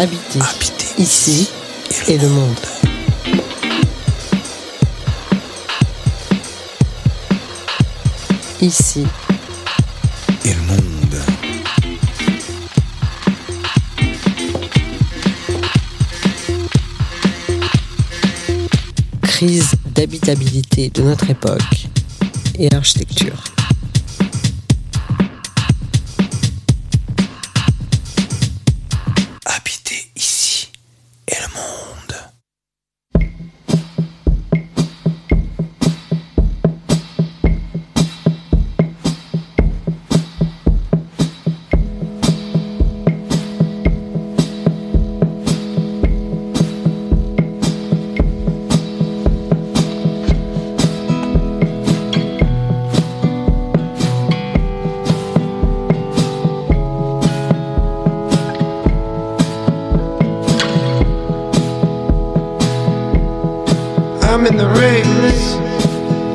Habiter, ici et le monde. Ici et le monde. Crise d'habitabilité de notre époque et architecture.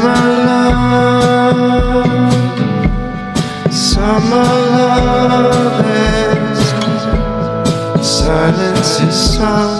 Summer love, summer love is silence is sound.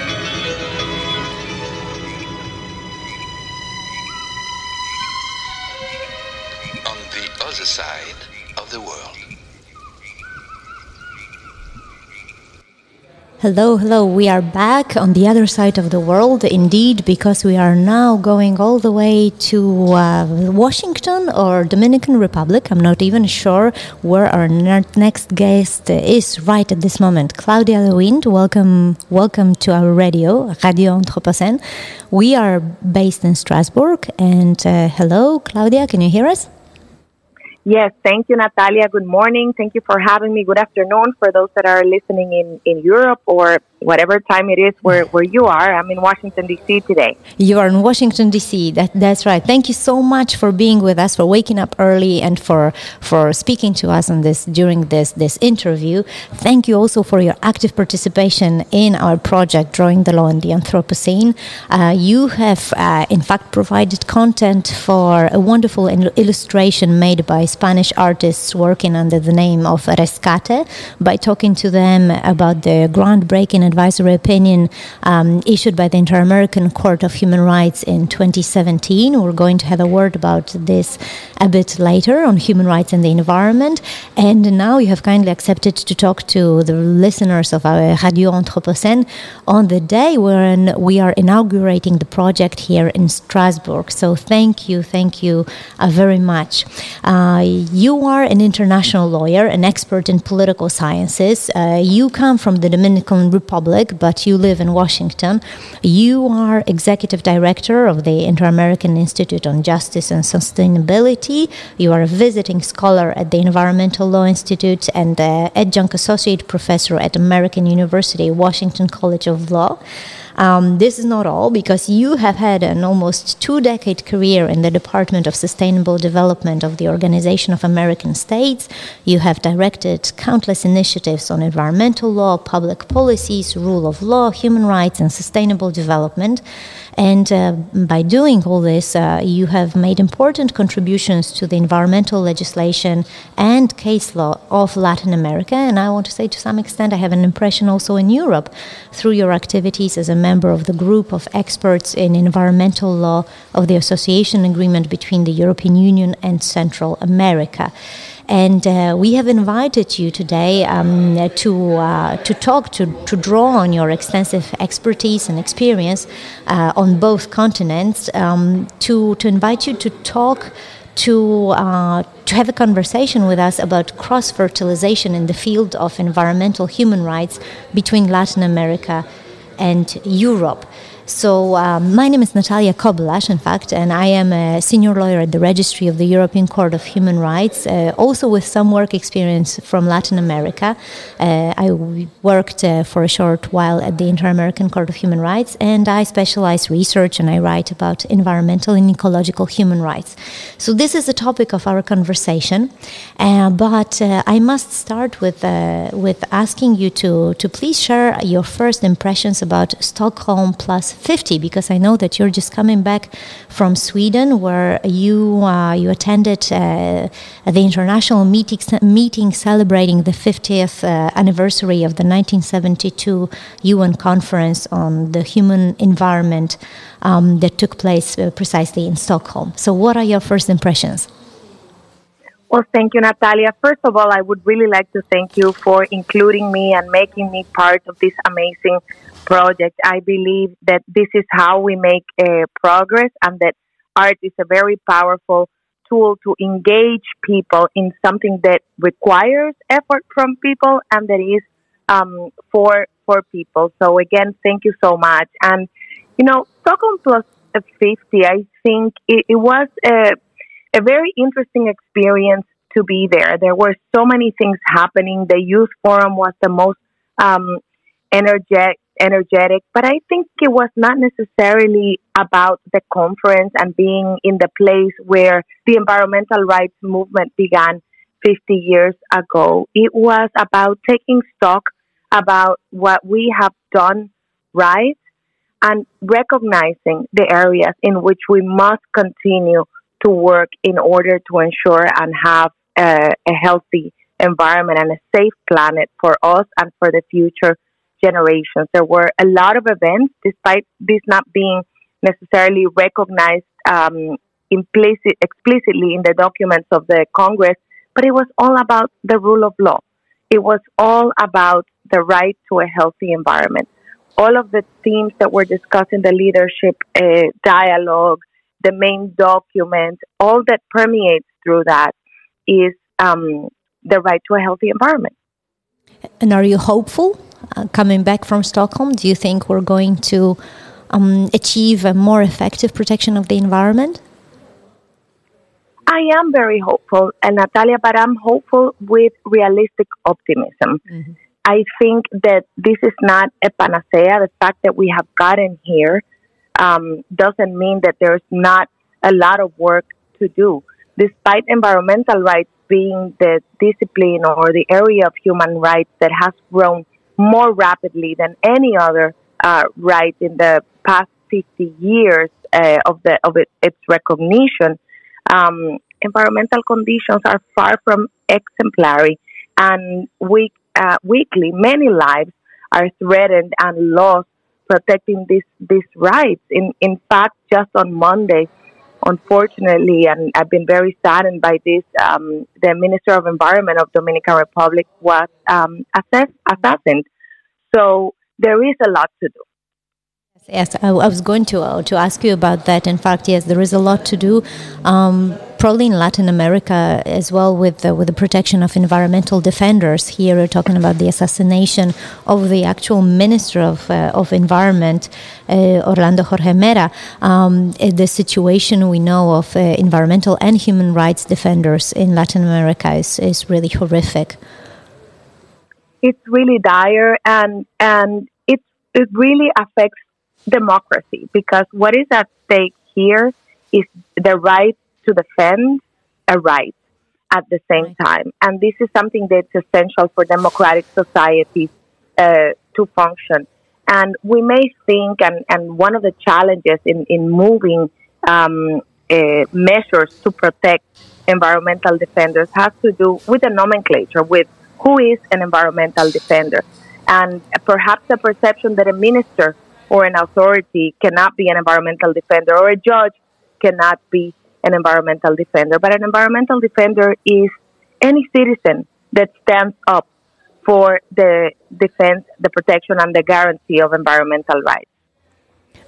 Hello, hello. We are back on the other side of the world, indeed, because we are now going all the way to uh, Washington or Dominican Republic. I'm not even sure where our next guest is right at this moment. Claudia de Windt, welcome, welcome to our radio, Radio Anthropocene. We are based in Strasbourg, and uh, hello, Claudia. Can you hear us? Yes, thank you, Natalia. Good morning. Thank you for having me. Good afternoon for those that are listening in, in Europe or whatever time it is where, where you are. I'm in Washington, D.C. today. You are in Washington, D.C. That, that's right. Thank you so much for being with us, for waking up early, and for, for speaking to us on this during this, this interview. Thank you also for your active participation in our project, Drawing the Law in the Anthropocene. Uh, you have, uh, in fact, provided content for a wonderful illustration made by Spanish artists working under the name of Rescate by talking to them about the groundbreaking advisory opinion um, issued by the Inter American Court of Human Rights in 2017. We're going to have a word about this a bit later on human rights and the environment. And now you have kindly accepted to talk to the listeners of our Radio Anthropocene on the day when we are inaugurating the project here in Strasbourg. So thank you, thank you uh, very much. Uh, you are an international lawyer, an expert in political sciences. Uh, you come from the Dominican Republic Republic, but you live in Washington. You are executive director of the Inter American Institute on Justice and Sustainability. You are a visiting scholar at the Environmental Law Institute and adjunct associate professor at American University, Washington College of Law. Um, this is not all because you have had an almost two decade career in the Department of Sustainable Development of the Organization of American States. You have directed countless initiatives on environmental law, public policies, rule of law, human rights, and sustainable development. And uh, by doing all this, uh, you have made important contributions to the environmental legislation and case law of Latin America. And I want to say, to some extent, I have an impression also in Europe through your activities as a member of the group of experts in environmental law of the association agreement between the European Union and Central America. And uh, we have invited you today um, to, uh, to talk, to, to draw on your extensive expertise and experience uh, on both continents, um, to, to invite you to talk to uh, to have a conversation with us about cross fertilization in the field of environmental human rights between Latin America and Europe. So, um, my name is Natalia Kobylarz, in fact, and I am a senior lawyer at the Registry of the European Court of Human Rights, uh, also with some work experience from Latin America. Uh, I worked uh, for a short while at the Inter American Court of Human Rights, and I specialize research and I write about environmental and ecological human rights. So, this is the topic of our conversation, uh, but uh, I must start with, uh, with asking you to, to please share your first impressions about Stockholm Plus 50 because I know that you're just coming back from Sweden where you uh, you attended uh, the international meeting meeting celebrating the 50th uh, anniversary of the 1972 UN conference on the human environment um, that took place uh, precisely in Stockholm. So what are your first impressions? Well, thank you, Natalia. First of all, I would really like to thank you for including me and making me part of this amazing project. I believe that this is how we make uh, progress and that art is a very powerful tool to engage people in something that requires effort from people and that is um, for for people. So again, thank you so much. And you know, Stockholm Plus 50, I think it, it was a, a very interesting experience to be there. There were so many things happening. The youth forum was the most um, energetic energetic, but I think it was not necessarily about the conference and being in the place where the environmental rights movement began 50 years ago. It was about taking stock about what we have done right and recognizing the areas in which we must continue to work in order to ensure and have a, a healthy environment and a safe planet for us and for the future generations. There were a lot of events, despite this not being necessarily recognized um, implicit, explicitly in the documents of the Congress, but it was all about the rule of law. It was all about the right to a healthy environment. All of the themes that were discussed in the leadership uh, dialogue, the main document, all that permeates through that is um, the right to a healthy environment. And are you hopeful uh, coming back from Stockholm? Do you think we're going to um, achieve a more effective protection of the environment? I am very hopeful, and Natalia, but I'm hopeful with realistic optimism. Mm-hmm. I think that this is not a panacea. The fact that we have gotten here um, doesn't mean that there's not a lot of work to do. Despite environmental rights being the discipline or the area of human rights that has grown more rapidly than any other uh, right in the past 50 years uh, of the of it, its recognition, um, environmental conditions are far from exemplary, and week, uh, weekly many lives are threatened and lost protecting these these rights. In in fact, just on Monday, unfortunately, and I've been very saddened by this. Um, the Minister of Environment of Dominican Republic was um, assess- assassinated. So there is a lot to do. Yes, I, I was going to uh, to ask you about that. In fact, yes, there is a lot to do. Um, probably in Latin America as well with the, with the protection of environmental defenders. Here we're talking about the assassination of the actual Minister of uh, of Environment, uh, Orlando Jorge Mera. Um, the situation we know of uh, environmental and human rights defenders in Latin America is, is really horrific. It's really dire, and and it it really affects democracy because what is at stake here is the right to defend a right at the same time. And this is something that's essential for democratic societies uh, to function. And we may think, and, and one of the challenges in, in moving um, uh, measures to protect environmental defenders has to do with the nomenclature, with who is an environmental defender. And perhaps the perception that a minister or an authority cannot be an environmental defender, or a judge cannot be an environmental defender. But an environmental defender is any citizen that stands up for the defense, the protection, and the guarantee of environmental rights.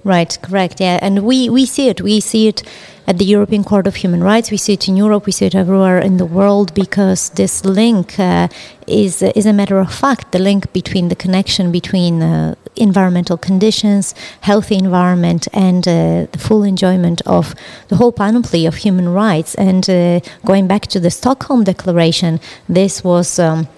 Right, correct. Yeah, and we, we see it. We see it at the European Court of Human Rights. We see it in Europe. We see it everywhere in the world because this link uh, is is a matter of fact. The link between the connection between uh, environmental conditions, healthy environment, and uh, the full enjoyment of the whole panoply of human rights. And uh, going back to the Stockholm Declaration, this was. Um,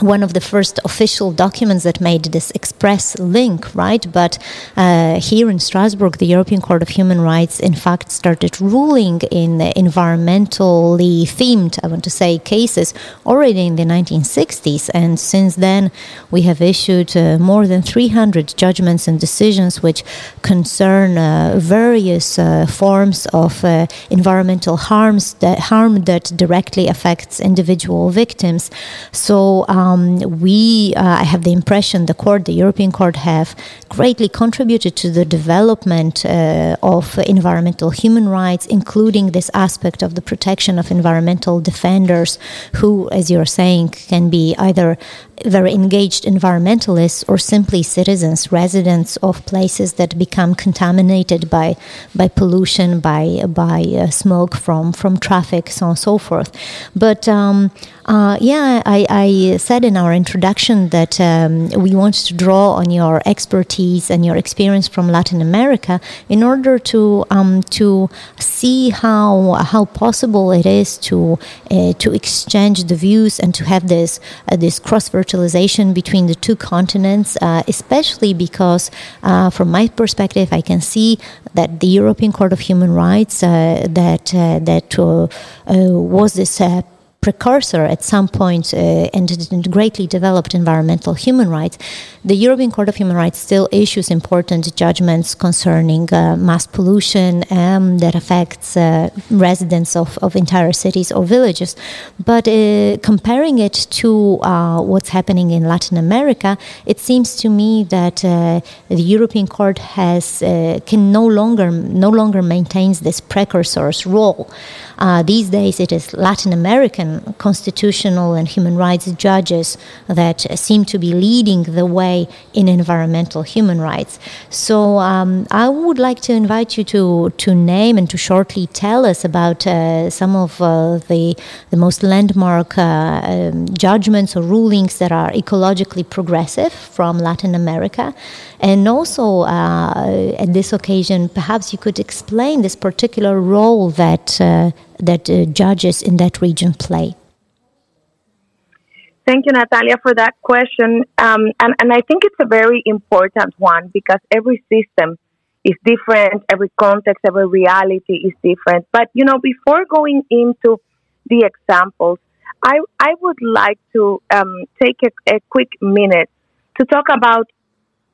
one of the first official documents that made this express link, right? But uh, here in Strasbourg, the European Court of Human Rights, in fact, started ruling in environmentally themed, I want to say, cases already in the 1960s. And since then, we have issued uh, more than 300 judgments and decisions which concern uh, various uh, forms of uh, environmental harms that harm that directly affects individual victims. So. Um, um, we, uh, I have the impression, the court, the European Court, have greatly contributed to the development uh, of environmental human rights, including this aspect of the protection of environmental defenders, who, as you're saying, can be either very engaged environmentalists or simply citizens, residents of places that become contaminated by by pollution, by by uh, smoke from from traffic, so on and so forth. But um, uh, yeah, I, I, said in our introduction that um, we want to draw on your expertise and your experience from Latin America in order to um, to see how how possible it is to uh, to exchange the views and to have this uh, this cross between the two continents, uh, especially because uh, from my perspective, I can see that the European Court of Human Rights uh, that that was this precursor at some point uh, and greatly developed environmental human rights, the European Court of Human Rights still issues important judgments concerning uh, mass pollution um, that affects uh, residents of, of entire cities or villages. But uh, comparing it to uh, what's happening in Latin America, it seems to me that uh, the European Court has can no longer no longer maintains this precursor's role. these days, it is Latin American constitutional and human rights judges that seem to be leading the way in environmental human rights. So um, I would like to invite you to, to name and to shortly tell us about uh, some of uh, the, the most landmark uh, um, judgments or rulings that are ecologically progressive from Latin America. And also, uh, at this occasion, perhaps you could explain this particular role that, uh, that uh, judges in that region play. Thank you, Natalia, for that question. Um, and, and I think it's a very important one because every system is different, every context, every reality is different. But, you know, before going into the examples, I, I would like to um, take a, a quick minute to talk about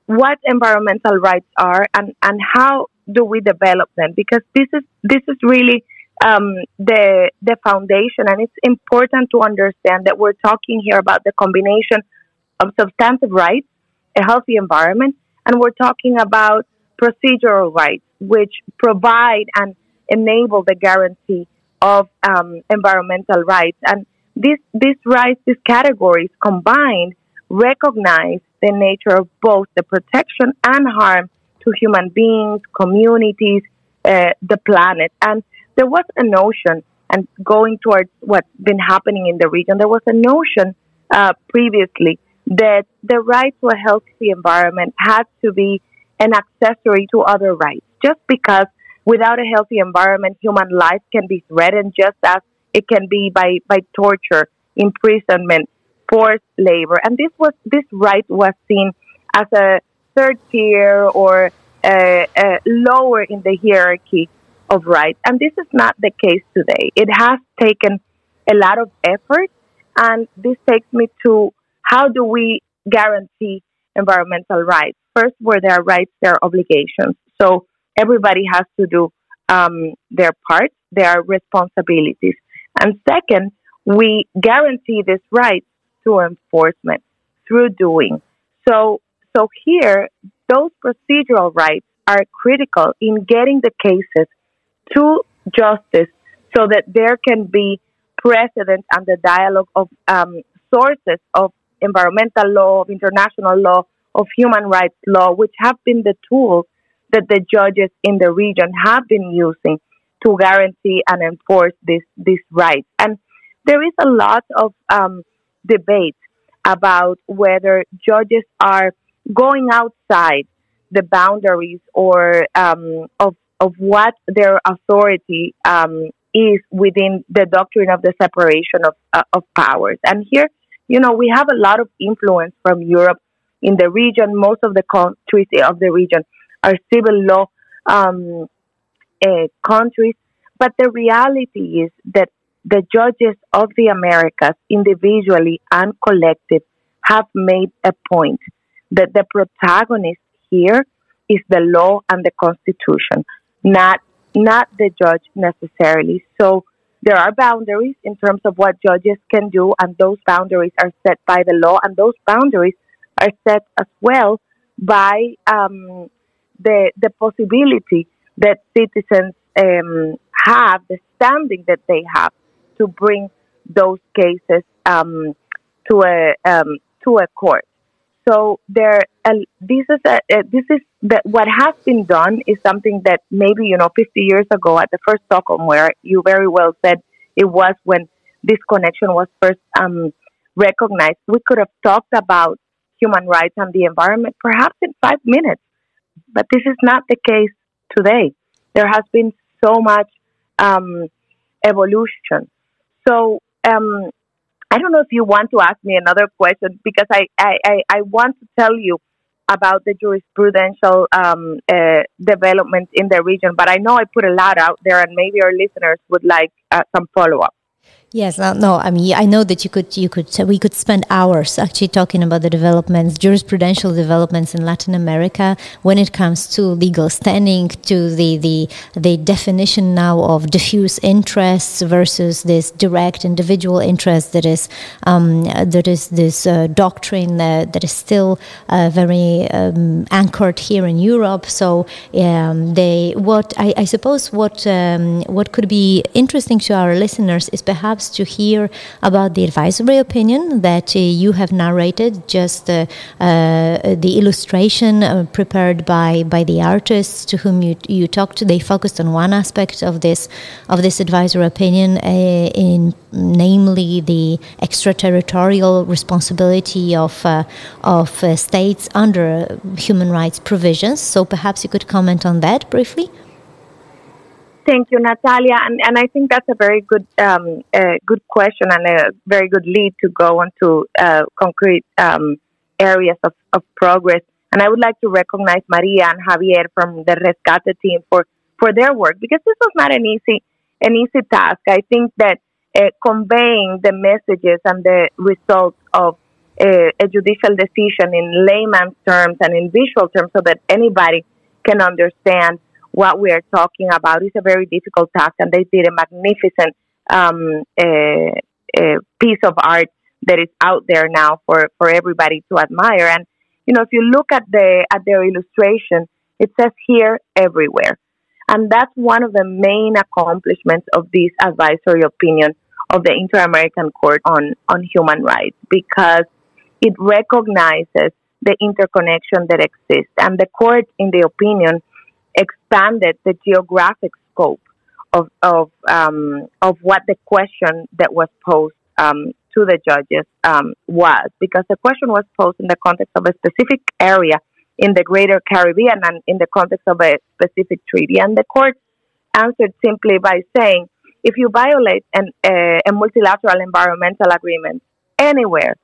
what environmental rights are and, and how do we develop them because this is this is really um, the the foundation and it's important to understand that we're talking here about the combination of substantive rights a healthy environment and we're talking about procedural rights which provide and enable the guarantee of um, environmental rights and these these rights these categories combined recognize the nature of both the protection and harm to human beings, communities, uh, the planet. And there was a notion, and going towards what's been happening in the region, there was a notion uh, previously that the right to a healthy environment had to be an accessory to other rights. Just because without a healthy environment, human life can be threatened just as it can be by, by torture, imprisonment, forced labor. And this was this right was seen as a third tier or lower in the hierarchy of rights. And this is not the case today. It has taken a lot of effort. And this takes me to how do we guarantee environmental rights? First, where there are rights, there are obligations. So everybody has to do um, their part, there are responsibilities. And second, we guarantee this right through enforcement, through doing. So, so here, those procedural rights are critical in getting the cases to justice so that there can be precedent and the dialogue of um, sources of environmental law, of international law, of human rights law, which have been the tools that the judges in the region have been using to guarantee and enforce this, these rights. And there is a lot of um, debate about whether judges are going outside the boundaries or um, of of what their authority um, is within the doctrine of the separation of uh, of powers. And here, you know, we have a lot of influence from Europe in the region. Most of the countries of the region are civil law um, uh, countries, but the reality is that the judges of the Americas, individually and collective, have made a point that the protagonist here is the law and the Constitution, not not the judge necessarily. So there are boundaries in terms of what judges can do, and those boundaries are set by the law, and those boundaries are set as well by um, the the possibility that citizens um, have, the standing that they have to bring those cases um, to a um, to a court. So there, uh, this is a, uh, this is what has been done is something that maybe you know 50 years ago at the first Stockholm, where you very well said it was when this connection was first um, recognized. We could have talked about human rights and the environment perhaps in five minutes, but this is not the case today. There has been so much um, evolution. So um, I don't know if you want to ask me another question because I, I, I, I want to tell you about the jurisprudential um, uh, developments in the region, but I know I put a lot out there, and maybe our listeners would like uh, some follow up. Yes, no, no, I mean, I know that you could, you could, we could spend hours actually talking about the developments, jurisprudential developments in Latin America when it comes to legal standing, to the the the definition now of diffuse interests versus this direct individual interest that is um, that is this uh, doctrine that, that is still uh, very um, anchored here in Europe. So um, they, what I, I suppose, what um, what could be interesting to our listeners is perhaps to hear about the advisory opinion that uh, you have narrated, just uh, uh, the illustration prepared by, by the artists to whom you, you talked. They focused on one aspect of this of this advisory opinion, in namely the extraterritorial responsibility of of states under human rights provisions. So perhaps you could comment on that briefly. Thank you, Natalia, and, and I think that's a very good um, uh, good question and a very good lead to go into uh, concrete um, areas of, of progress. And I would like to recognize Maria and Javier from the Rescate team for, for their work because this was not an easy an easy task. I think that uh, conveying the messages and the results of uh, a judicial decision in layman's terms and in visual terms so that anybody can understand what we are talking about is a very difficult task, and they did a magnificent um, piece of art that is out there now for, for everybody to admire. And you know, if you look at the at their illustration, it says here everywhere, and that's one of the main accomplishments of this advisory opinion of the Inter American Court on on Human Rights because it recognizes the interconnection that exists, and the court, in the opinion, expanded the geographic scope of of um, of what the question that was posed um, to the judges um, was, because the question was posed in the context of a specific area in the Greater Caribbean and in the context of a specific treaty, and the court answered simply by saying, if you violate an, a multilateral environmental agreement anywhere,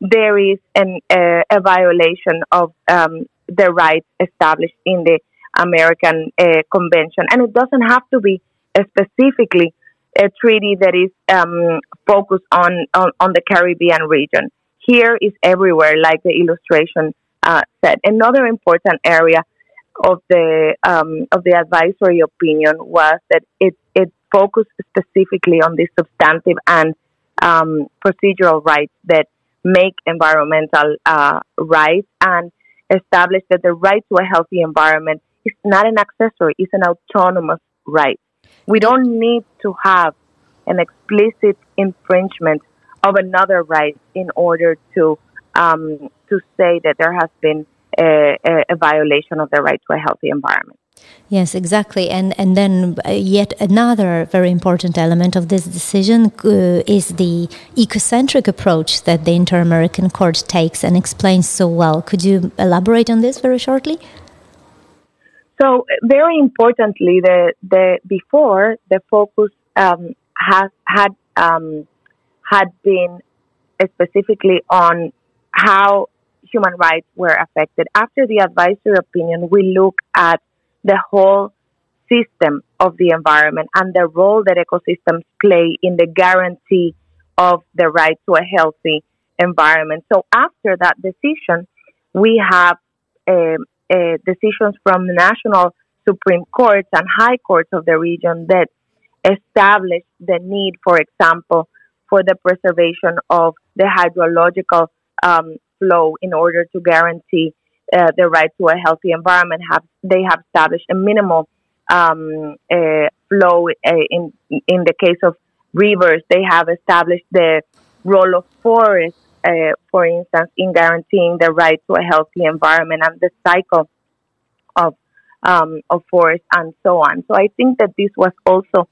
there is an, a violation of um, the rights established in the American uh, Convention. And it doesn't have to be specifically a treaty that is um, focused on, on, on, the Caribbean region. Here is everywhere, like the illustration uh, said. Another important area of the um, of the advisory opinion was that it it focused specifically on the substantive and um, procedural rights that make environmental uh, rights and established that the right to a healthy environment it's not an accessory, it's an autonomous right. We don't need to have an explicit infringement of another right in order to um, to say that there has been a, a, violation of the right to a healthy environment. Yes, exactly. And and then uh, yet another very important element of this decision uh, is the ecocentric approach that the Inter-American Court takes and explains so well. Could you elaborate on this very shortly? So very importantly, the the before the focus um, has had um, had been specifically on how human rights were affected. After the advisory opinion, we look at the whole system of the environment and the role that ecosystems play in the guarantee of the right to a healthy environment. So after that decision, we have um, uh, decisions from national Supreme Courts and high courts of the region that establish the need, for example, for the preservation of the hydrological um, flow in order to guarantee uh, the right to a healthy environment. Have they have established a minimal um, uh, flow uh, in in the case of rivers? They have established the role of forests uh, for instance, in guaranteeing the right to a healthy environment and the cycle of um, of forest and so on. So I think that this was also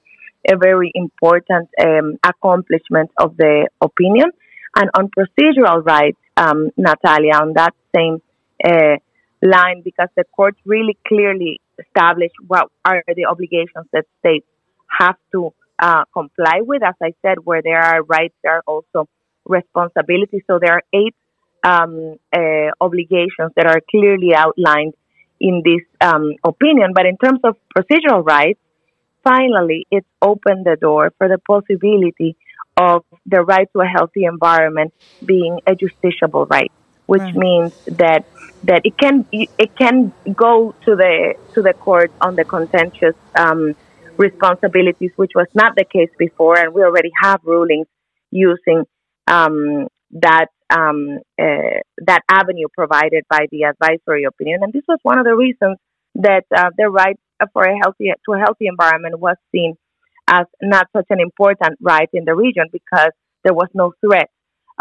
a very important um, accomplishment of the opinion. And on procedural rights, um, Natalia, on that same uh, line, because the court really clearly established what are the obligations that states have to uh, comply with. As I said, where there are rights, there are also responsibilities. So there are eight um, uh, obligations that are clearly outlined in this um, opinion. But in terms of procedural rights, finally, it's opened the door for the possibility of the right to a healthy environment being a justiciable right, which mm. means that that it can it can go to the to the court on the contentious um, responsibilities, which was not the case before, and we already have rulings using um, that um, uh, that avenue provided by the advisory opinion, and this was one of the reasons that uh, the right for a healthy to a healthy environment was seen as not such an important right in the region because there was no threat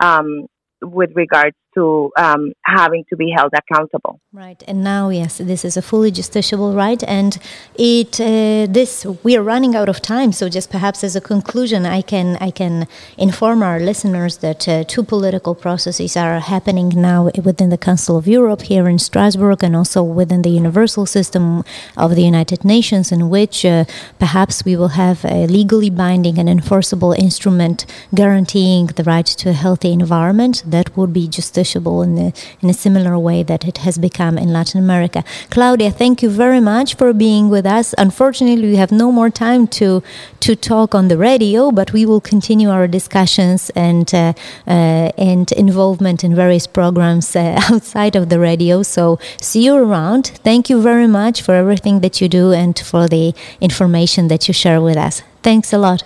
um, with regards to um, having to be held accountable. Right, and now yes, this is a fully justiciable right, and it uh, this we are running out of time. So just perhaps as a conclusion, I can I can inform our listeners that uh, two political processes are happening now within the Council of Europe here in Strasbourg, and also within the universal system of the United Nations, in which uh, perhaps we will have a legally binding and enforceable instrument guaranteeing the right to a healthy environment that would be justiciable in a, in a similar way that it has become in Latin America. Claudia, thank you very much for being with us. Unfortunately, we have no more time to to talk on the radio, but we will continue our discussions and uh, uh, and involvement in various programs uh, outside of the radio. So see you around. Thank you very much for everything that you do and for the information that you share with us. Thanks a lot.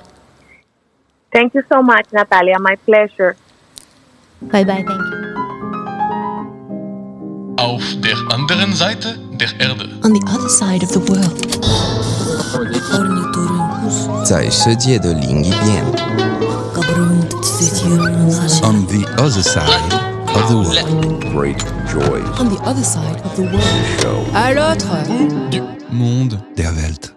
Thank you so much, Natalia. My pleasure. Bye bye. Thank you. Auf der anderen Seite der Erde. On the other side of the world. 在世界的另一边， On the other side of the world. great joys On the other side of the world. show. À l'autre. Du Monde der Welt.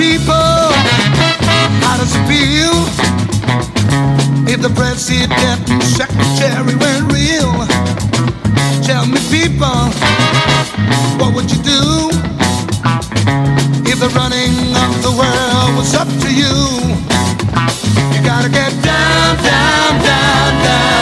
people, how does it feel if the president and secretary were real? Tell me, people, what would you do if the running of the world was up to you? You gotta get down, down, down, down.